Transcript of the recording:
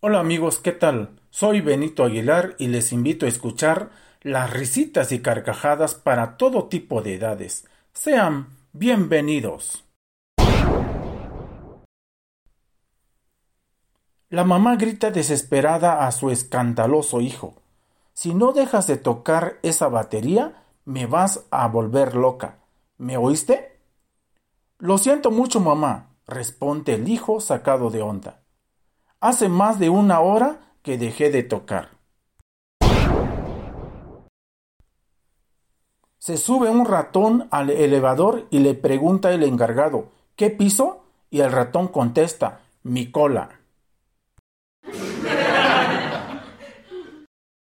Hola amigos, ¿qué tal? Soy Benito Aguilar y les invito a escuchar las risitas y carcajadas para todo tipo de edades. Sean bienvenidos. La mamá grita desesperada a su escandaloso hijo. Si no dejas de tocar esa batería, me vas a volver loca. ¿Me oíste? Lo siento mucho, mamá, responde el hijo sacado de onda. Hace más de una hora que dejé de tocar. Se sube un ratón al elevador y le pregunta el encargado ¿Qué piso? Y el ratón contesta Mi cola.